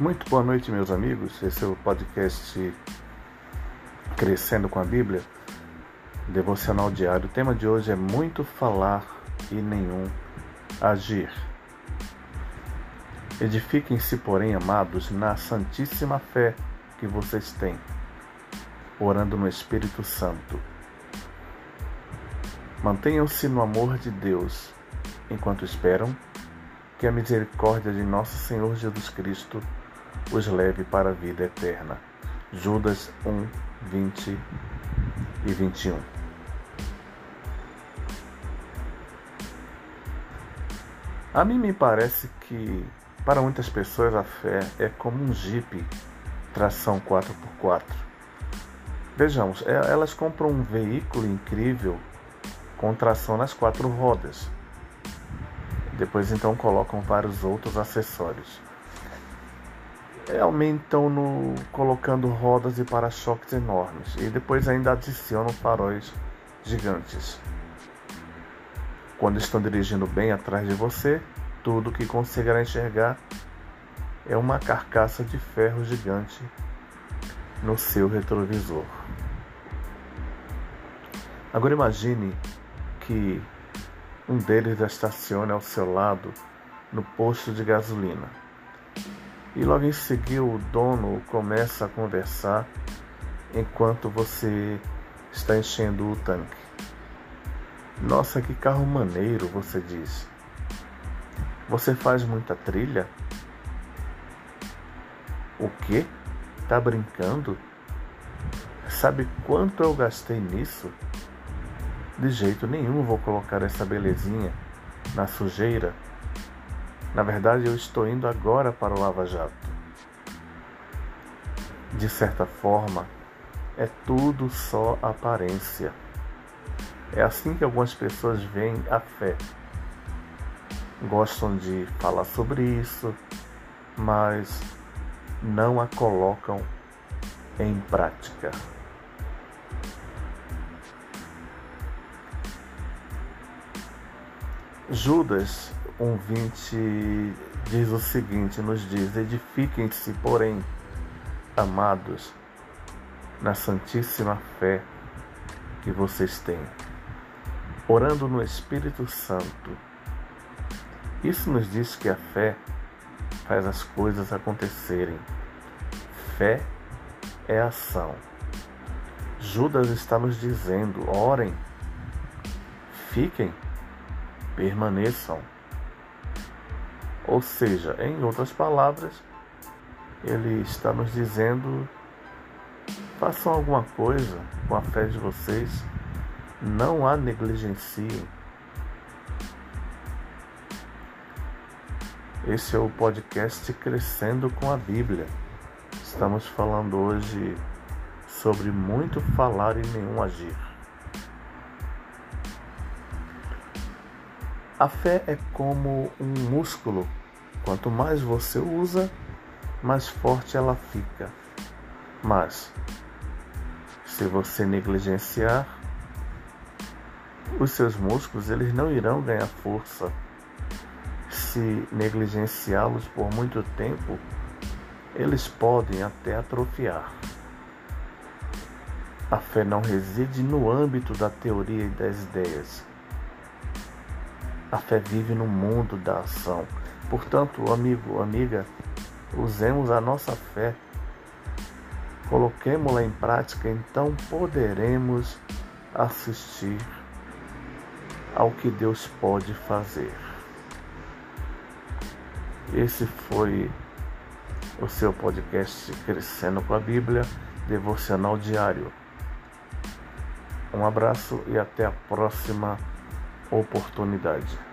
Muito boa noite, meus amigos. Esse é o podcast Crescendo com a Bíblia, devocional diário. O tema de hoje é muito falar e nenhum agir. Edifiquem-se, porém, amados, na santíssima fé que vocês têm, orando no Espírito Santo. Mantenham-se no amor de Deus enquanto esperam que a misericórdia de nosso Senhor Jesus Cristo os leve para a vida eterna. Judas 1, 20 e 21. A mim me parece que para muitas pessoas a fé é como um Jeep tração 4x4. Vejamos, é, elas compram um veículo incrível com tração nas quatro rodas. Depois então colocam vários outros acessórios aumentam no colocando rodas e para-choques enormes e depois ainda adicionam faróis gigantes. Quando estão dirigindo bem atrás de você, tudo que conseguirá enxergar é uma carcaça de ferro gigante no seu retrovisor. Agora imagine que um deles estacione ao seu lado no posto de gasolina e logo em seguida o dono começa a conversar enquanto você está enchendo o tanque. Nossa, que carro maneiro, você diz. Você faz muita trilha? O quê? Tá brincando? Sabe quanto eu gastei nisso? De jeito nenhum vou colocar essa belezinha na sujeira. Na verdade, eu estou indo agora para o Lava Jato. De certa forma, é tudo só aparência. É assim que algumas pessoas veem a fé. Gostam de falar sobre isso, mas não a colocam em prática. Judas 1,20 diz o seguinte: nos diz, edifiquem-se, porém, amados, na santíssima fé que vocês têm, orando no Espírito Santo. Isso nos diz que a fé faz as coisas acontecerem. Fé é ação. Judas está nos dizendo: orem, fiquem, permaneçam. Ou seja, em outras palavras, ele está nos dizendo: façam alguma coisa com a fé de vocês, não a negligenciem. Esse é o podcast Crescendo com a Bíblia. Estamos falando hoje sobre muito falar e nenhum agir. A fé é como um músculo Quanto mais você usa, mais forte ela fica. Mas, se você negligenciar, os seus músculos eles não irão ganhar força. Se negligenciá-los por muito tempo, eles podem até atrofiar. A fé não reside no âmbito da teoria e das ideias. A fé vive no mundo da ação. Portanto, amigo, amiga, usemos a nossa fé, coloquemos-la em prática, então poderemos assistir ao que Deus pode fazer. Esse foi o seu podcast Crescendo com a Bíblia, devocional diário. Um abraço e até a próxima oportunidade.